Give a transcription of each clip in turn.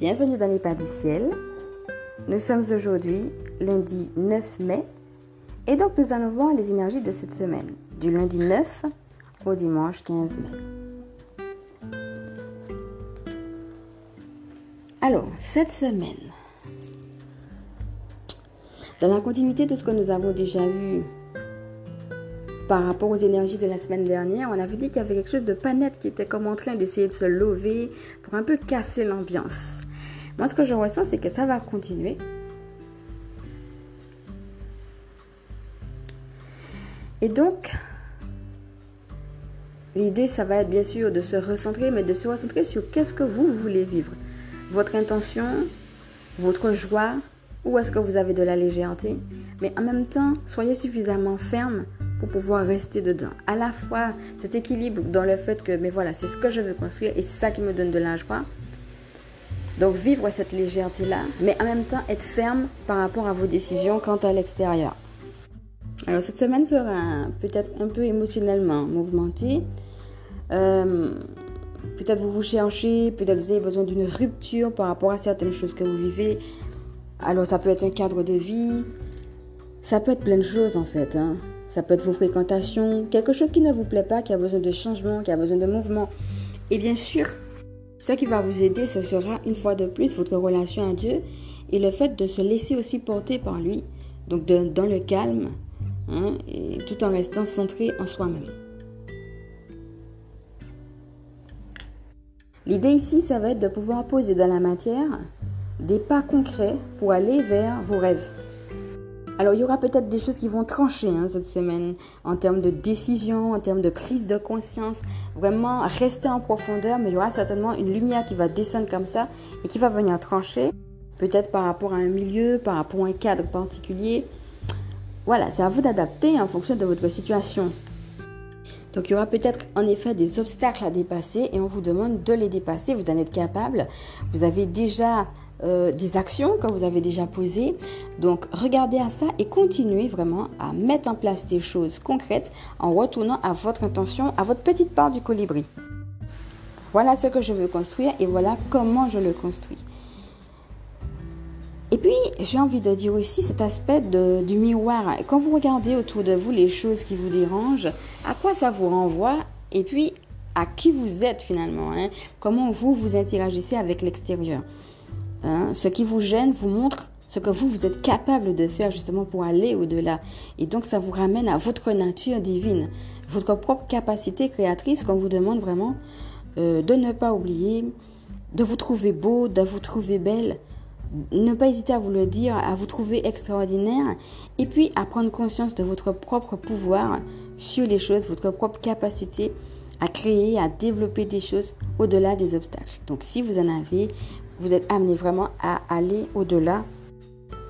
Bienvenue dans les pas du ciel. Nous sommes aujourd'hui lundi 9 mai et donc nous allons voir les énergies de cette semaine, du lundi 9 au dimanche 15 mai. Alors, cette semaine, dans la continuité de ce que nous avons déjà vu par rapport aux énergies de la semaine dernière, on avait dit qu'il y avait quelque chose de pas net qui était comme en train d'essayer de se lever pour un peu casser l'ambiance. Moi, ce que je ressens, c'est que ça va continuer. Et donc, l'idée, ça va être bien sûr de se recentrer, mais de se recentrer sur qu'est-ce que vous voulez vivre. Votre intention, votre joie, ou est-ce que vous avez de la légèreté. Mais en même temps, soyez suffisamment ferme pour pouvoir rester dedans. À la fois cet équilibre dans le fait que, mais voilà, c'est ce que je veux construire et c'est ça qui me donne de la joie. Donc vivre cette légèreté-là, mais en même temps être ferme par rapport à vos décisions quant à l'extérieur. Alors cette semaine sera peut-être un peu émotionnellement mouvementée. Euh, peut-être vous vous cherchez, peut-être vous avez besoin d'une rupture par rapport à certaines choses que vous vivez. Alors ça peut être un cadre de vie, ça peut être plein de choses en fait. Hein. Ça peut être vos fréquentations, quelque chose qui ne vous plaît pas, qui a besoin de changement, qui a besoin de mouvement. Et bien sûr, ce qui va vous aider, ce sera une fois de plus votre relation à Dieu et le fait de se laisser aussi porter par lui, donc dans le calme, hein, tout en restant centré en soi-même. L'idée ici, ça va être de pouvoir poser dans la matière des pas concrets pour aller vers vos rêves. Alors, il y aura peut-être des choses qui vont trancher hein, cette semaine en termes de décision, en termes de prise de conscience. Vraiment, rester en profondeur, mais il y aura certainement une lumière qui va descendre comme ça et qui va venir trancher. Peut-être par rapport à un milieu, par rapport à un cadre particulier. Voilà, c'est à vous d'adapter en fonction de votre situation. Donc il y aura peut-être en effet des obstacles à dépasser et on vous demande de les dépasser. Vous en êtes capable. Vous avez déjà euh, des actions que vous avez déjà posées. Donc regardez à ça et continuez vraiment à mettre en place des choses concrètes en retournant à votre intention, à votre petite part du colibri. Voilà ce que je veux construire et voilà comment je le construis. Et puis, j'ai envie de dire aussi cet aspect du miroir. Quand vous regardez autour de vous les choses qui vous dérangent, à quoi ça vous renvoie Et puis, à qui vous êtes finalement hein? Comment vous vous interagissez avec l'extérieur Hein, ce qui vous gêne vous montre ce que vous, vous êtes capable de faire justement pour aller au-delà. Et donc, ça vous ramène à votre nature divine, votre propre capacité créatrice qu'on vous demande vraiment euh, de ne pas oublier, de vous trouver beau, de vous trouver belle. Ne pas hésiter à vous le dire, à vous trouver extraordinaire et puis à prendre conscience de votre propre pouvoir sur les choses, votre propre capacité à créer, à développer des choses au-delà des obstacles. Donc si vous en avez, vous êtes amené vraiment à aller au-delà.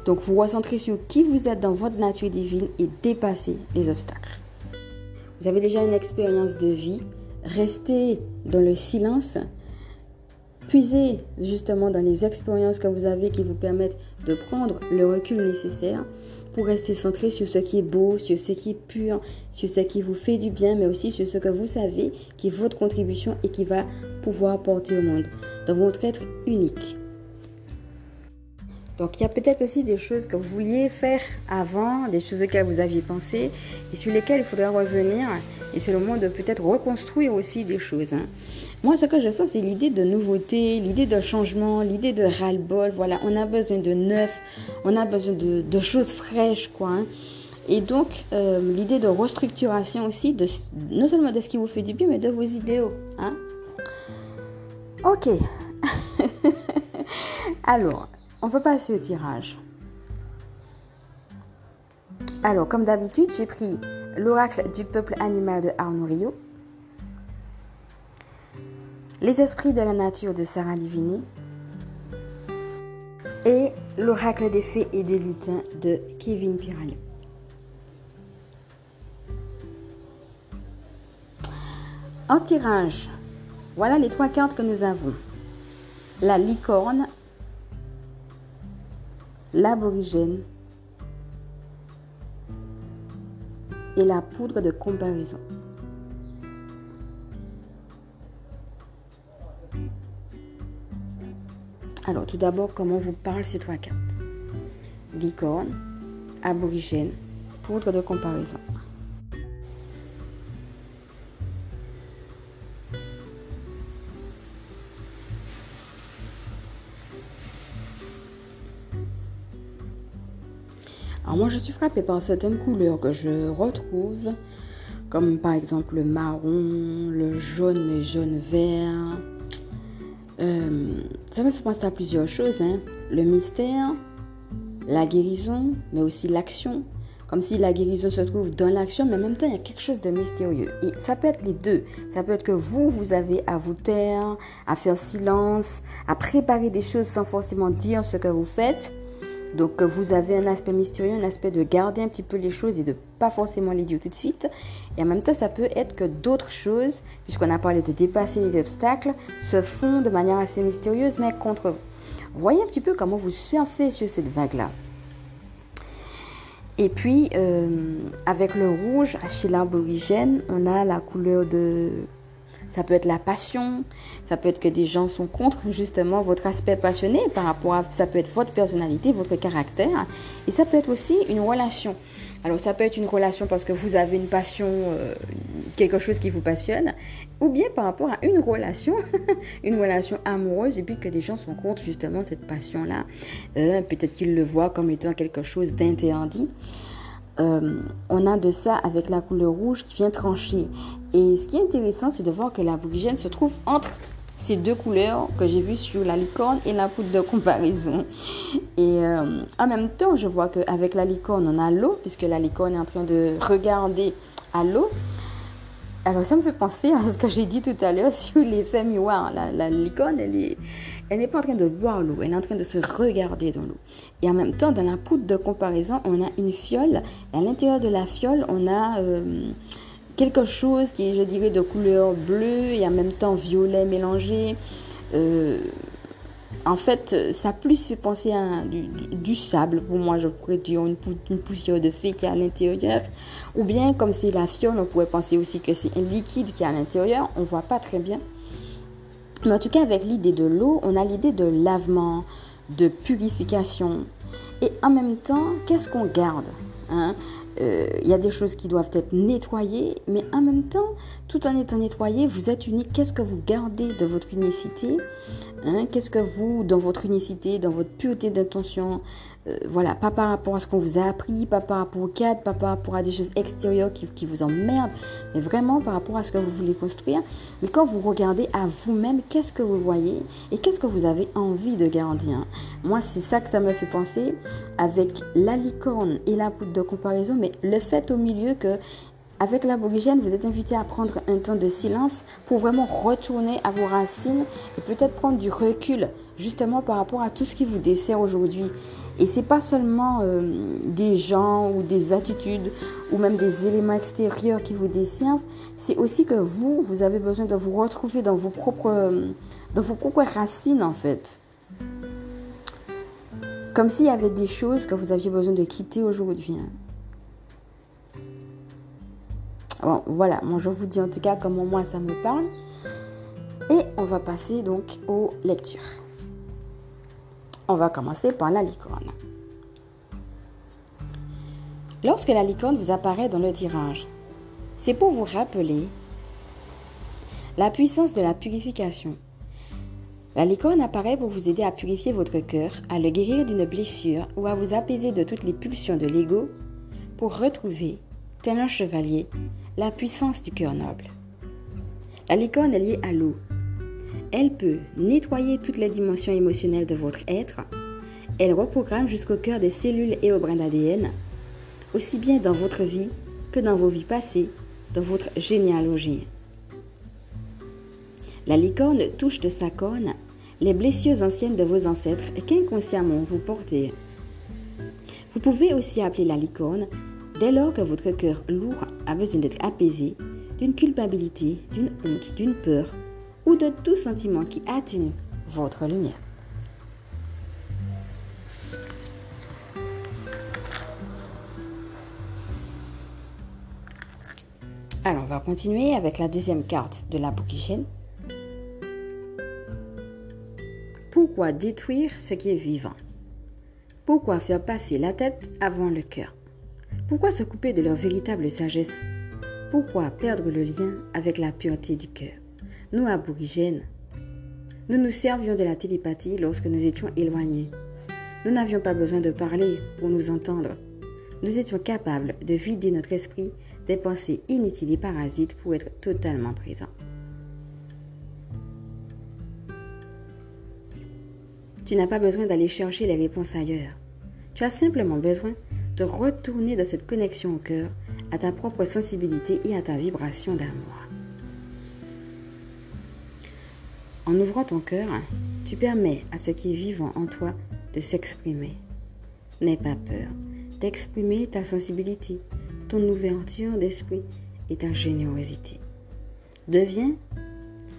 Donc vous recentrez sur qui vous êtes dans votre nature divine et dépasser les obstacles. Vous avez déjà une expérience de vie. Restez dans le silence. Puisez justement dans les expériences que vous avez qui vous permettent de prendre le recul nécessaire pour rester centré sur ce qui est beau, sur ce qui est pur, sur ce qui vous fait du bien, mais aussi sur ce que vous savez qui est votre contribution et qui va pouvoir apporter au monde, dans votre être unique. Donc il y a peut-être aussi des choses que vous vouliez faire avant, des choses auxquelles vous aviez pensé et sur lesquelles il faudra revenir. Et c'est le moment de peut-être reconstruire aussi des choses. Hein. Moi, ce que je sens, c'est l'idée de nouveauté, l'idée de changement, l'idée de ras-le-bol. Voilà, on a besoin de neuf, on a besoin de, choses fraîches, quoi. Hein. Et donc, euh, l'idée de restructuration aussi, non seulement de ce qui vous fait du bien, mais de vos idéaux. Hein. Ok. Alors, on va passer au tirage. Alors, comme d'habitude, j'ai pris l'oracle du peuple animal de Arnaud Rio. Les esprits de la nature de Sarah Divini et l'oracle des fées et des lutins de Kevin Pirali. En tirage, voilà les trois cartes que nous avons. La licorne, l'aborigène et la poudre de comparaison. Alors, tout d'abord, comment vous parlent ces trois cartes Licorne, aborigène, poudre de comparaison. Alors moi je suis frappée par certaines couleurs que je retrouve, comme par exemple le marron, le jaune mais jaune vert. Euh, ça me fait penser à plusieurs choses. Hein. Le mystère, la guérison, mais aussi l'action. Comme si la guérison se trouve dans l'action, mais en même temps, il y a quelque chose de mystérieux. Et ça peut être les deux. Ça peut être que vous, vous avez à vous taire, à faire silence, à préparer des choses sans forcément dire ce que vous faites. Donc vous avez un aspect mystérieux, un aspect de garder un petit peu les choses et de pas forcément les dire tout de suite. Et en même temps, ça peut être que d'autres choses, puisqu'on a parlé de dépasser les obstacles, se font de manière assez mystérieuse, mais contre vous. Voyez un petit peu comment vous surfez sur cette vague-là. Et puis, euh, avec le rouge, chez l'aborigène, on a la couleur de ça peut être la passion, ça peut être que des gens sont contre justement votre aspect passionné par rapport à, ça peut être votre personnalité, votre caractère, et ça peut être aussi une relation. Alors ça peut être une relation parce que vous avez une passion, euh, quelque chose qui vous passionne, ou bien par rapport à une relation, une relation amoureuse, et puis que des gens sont contre justement cette passion-là. Euh, peut-être qu'ils le voient comme étant quelque chose d'interdit. Euh, on a de ça avec la couleur rouge qui vient trancher. Et ce qui est intéressant, c'est de voir que la l'aborigène se trouve entre ces deux couleurs que j'ai vues sur la licorne et la poudre de comparaison. Et euh, en même temps, je vois qu'avec la licorne, on a l'eau, puisque la licorne est en train de regarder à l'eau. Alors ça me fait penser à ce que j'ai dit tout à l'heure sur l'effet miroir. La, la licorne, elle est, elle n'est pas en train de boire l'eau, elle est en train de se regarder dans l'eau. Et en même temps, dans la poudre de comparaison, on a une fiole. Et à l'intérieur de la fiole, on a euh, quelque chose qui est, je dirais, de couleur bleue et en même temps violet mélangé. Euh, en fait, ça plus fait penser à du, sable. Pour moi, je pourrais dire une, une poussière de fée qui est à l'intérieur. Ou bien, comme c'est la fiole, on pourrait penser aussi que c'est un liquide qui est à l'intérieur. On ne voit pas très bien. Mais en tout cas, avec l'idée de l'eau, on a l'idée de lavement, de purification. Et en même temps, qu'est-ce qu'on garde hein? euh, Il y a des choses qui doivent être nettoyées, mais en même temps, tout en étant nettoyé, vous êtes unique. Qu'est-ce que vous gardez de votre unicité? Hein? Qu'est-ce que vous, dans votre unicité, dans votre pureté d'intention, euh, voilà, pas par rapport à ce qu'on vous a appris, pas par rapport au cadre, pas par rapport à des choses extérieures qui, vous emmerdent, mais vraiment par rapport à ce que vous voulez construire. Mais quand vous regardez à vous-même, qu'est-ce que vous voyez et qu'est-ce que vous avez envie de garder? Moi, c'est ça que ça me fait penser avec la licorne et la poudre de comparaison, mais le fait au milieu que avec l'aborigène, vous êtes invité à prendre un temps de silence pour vraiment retourner à vos racines et peut-être prendre du recul justement par rapport à tout ce qui vous dessert aujourd'hui. Et c'est pas seulement euh, des gens ou des attitudes ou même des éléments extérieurs qui vous desservent, c'est aussi que vous, vous avez besoin de vous retrouver dans vos propres, dans vos propres racines en fait. Comme s'il y avait des choses que vous aviez besoin de quitter aujourd'hui. Hein. Voilà, moi je vous dis en tout cas comment moi ça me parle. Et on va passer donc aux lectures. On va commencer par la licorne. Lorsque la licorne vous apparaît dans le tirage, c'est pour vous rappeler la puissance de la purification. La licorne apparaît pour vous aider à purifier votre cœur, à le guérir d'une blessure ou à vous apaiser de toutes les pulsions de l'ego pour retrouver, tel un chevalier, la puissance du cœur noble. La licorne est liée à l'eau, elle peut nettoyer toutes les dimensions émotionnelles de votre être. Elle reprogramme jusqu'au cœur des cellules et au brin d'ADN, aussi bien dans votre vie que dans vos vies passées, dans votre généalogie. La licorne touche de sa corne les blessures anciennes de vos ancêtres qu'inconsciemment vous portez. Vous pouvez aussi appeler la licorne dès lors que votre cœur lourd a besoin d'être apaisé d'une culpabilité, d'une honte, d'une peur ou de tout sentiment qui atténue votre lumière. Alors, on va continuer avec la deuxième carte de la. Pourquoi Pourquoi détruire ce qui est vivant? Pourquoi faire passer la tête avant le cœur? Pourquoi se couper de leur véritable sagesse? Pourquoi perdre le lien avec la pureté du cœur? Nous, aborigènes, nous nous servions de la télépathie lorsque nous étions éloignés. Nous n'avions pas besoin de parler pour nous entendre. Nous étions capables de vider notre esprit des pensées inutiles et parasites pour être totalement présents. Tu n'as pas besoin d'aller chercher les réponses ailleurs. Tu as simplement besoin de retourner dans cette connexion au cœur, à ta propre sensibilité et à ta vibration d'amour. En ouvrant ton cœur, tu permets à ce qui est vivant en toi de s'exprimer. N'aie pas peur d'exprimer ta sensibilité, ton ouverture d'esprit et ta générosité. Deviens,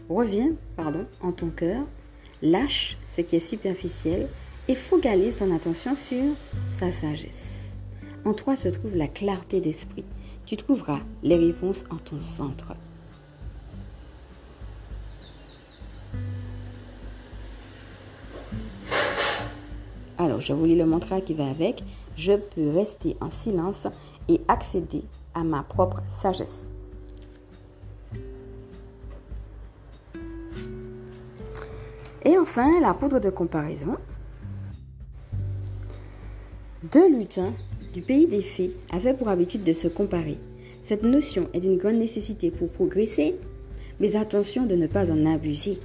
reviens, pardon, en ton cœur, lâche ce qui est superficiel et focalise ton attention sur sa sagesse. En toi se trouve la clarté d'esprit. Tu trouveras les réponses en ton centre. Alors, je vous lis le mantra qui va avec. Je peux rester en silence et accéder à ma propre sagesse. Et enfin, la poudre de comparaison. Deux lutins du pays des fées avaient pour habitude de se comparer. Cette notion est d'une grande nécessité pour progresser, mais attention de ne pas en abuser.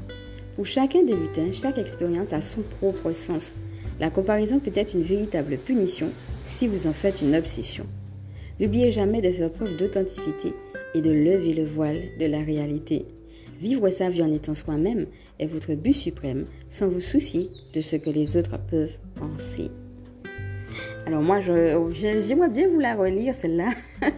Pour chacun des lutins, chaque expérience a son propre sens. La comparaison peut être une véritable punition si vous en faites une obsession. N'oubliez jamais de faire preuve d'authenticité et de lever le voile de la réalité. Vivre sa vie en étant soi-même est votre but suprême sans vous soucier de ce que les autres peuvent penser. Alors moi, j'aimerais bien vous la relire, celle-là.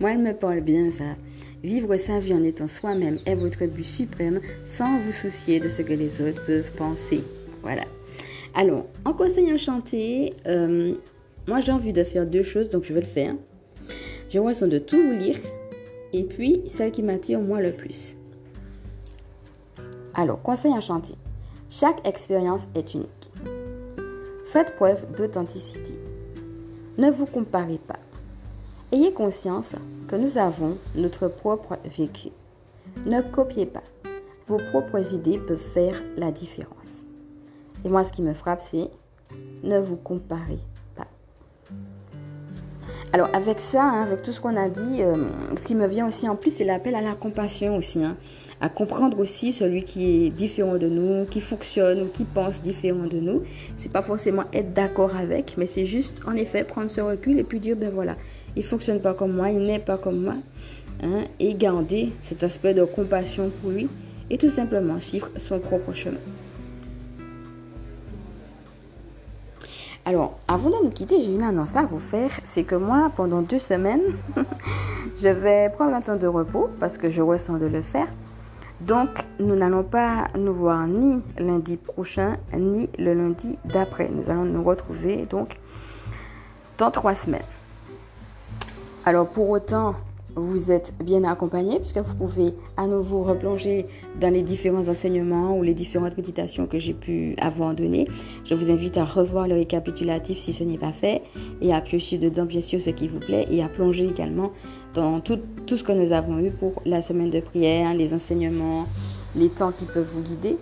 moi, elle me parle bien, ça. Vivre sa vie en étant soi-même est votre but suprême sans vous soucier de ce que les autres peuvent penser. Voilà. Alors, en conseil chanter, euh, moi j'ai envie de faire deux choses, donc je vais le faire. J'ai l'impression de tout vous lire, et puis celle qui m'attire moi le plus. Alors, conseil à chanter. Chaque expérience est unique. Faites preuve d'authenticité. Ne vous comparez pas. Ayez conscience que nous avons notre propre vécu. Ne copiez pas. Vos propres idées peuvent faire la différence. Et moi, ce qui me frappe, c'est ne vous comparez pas. Alors, avec ça, hein, avec tout ce qu'on a dit, euh, ce qui me vient aussi en plus, c'est l'appel à la compassion aussi. Hein. à comprendre aussi celui qui est différent de nous, qui fonctionne ou qui pense différent de nous. C'est pas forcément être d'accord avec, mais c'est juste, en effet, prendre ce recul et puis dire, ben voilà, il fonctionne pas comme moi, il n'est pas comme moi. Hein, et garder cet aspect de compassion pour lui et tout simplement suivre son propre chemin. Alors, avant de nous quitter, j'ai une annonce à vous faire. C'est que moi, pendant deux semaines, je vais prendre un temps de repos parce que je ressens de le faire. Donc, nous n'allons pas nous voir ni lundi prochain, ni le lundi d'après. Nous allons nous retrouver donc dans trois semaines. Alors, pour autant, vous êtes bien accompagné puisque vous pouvez à nouveau replonger dans les différents enseignements ou les différentes méditations que j'ai pu avoir données. Je vous invite à revoir le récapitulatif si ce n'est pas fait et à piocher dedans bien sûr ce qui vous plaît et à plonger également dans tout, ce que nous avons eu pour la semaine de prière, les enseignements, les temps qui peuvent vous guider.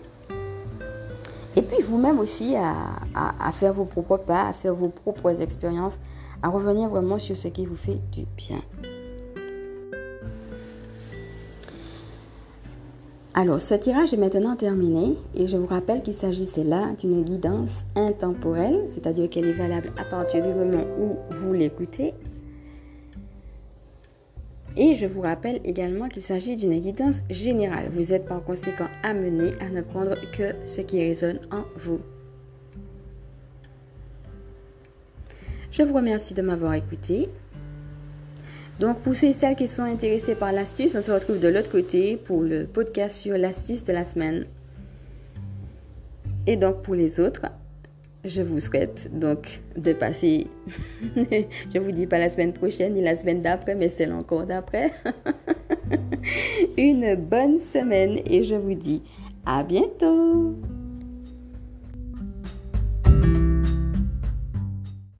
Et puis vous-même aussi à faire vos propres pas, à faire vos propres expériences, à revenir vraiment sur ce qui vous fait du bien. Alors, ce tirage est maintenant terminé et je vous rappelle qu'il s'agissait là d'une guidance intemporelle, c'est-à-dire qu'elle est valable à partir du moment où vous l'écoutez. Et je vous rappelle également qu'il s'agit d'une guidance générale. Vous êtes par conséquent amené à ne prendre que ce qui résonne en vous. Je vous remercie de m'avoir écouté. Donc pour ceux et celles qui sont intéressés par l'astuce, on se retrouve de l'autre côté pour le podcast sur l'astuce de la semaine. Et donc pour les autres, je vous souhaite donc de passer, je vous dis pas la semaine prochaine ni la semaine d'après, mais celle encore d'après, une bonne semaine et je vous dis à bientôt.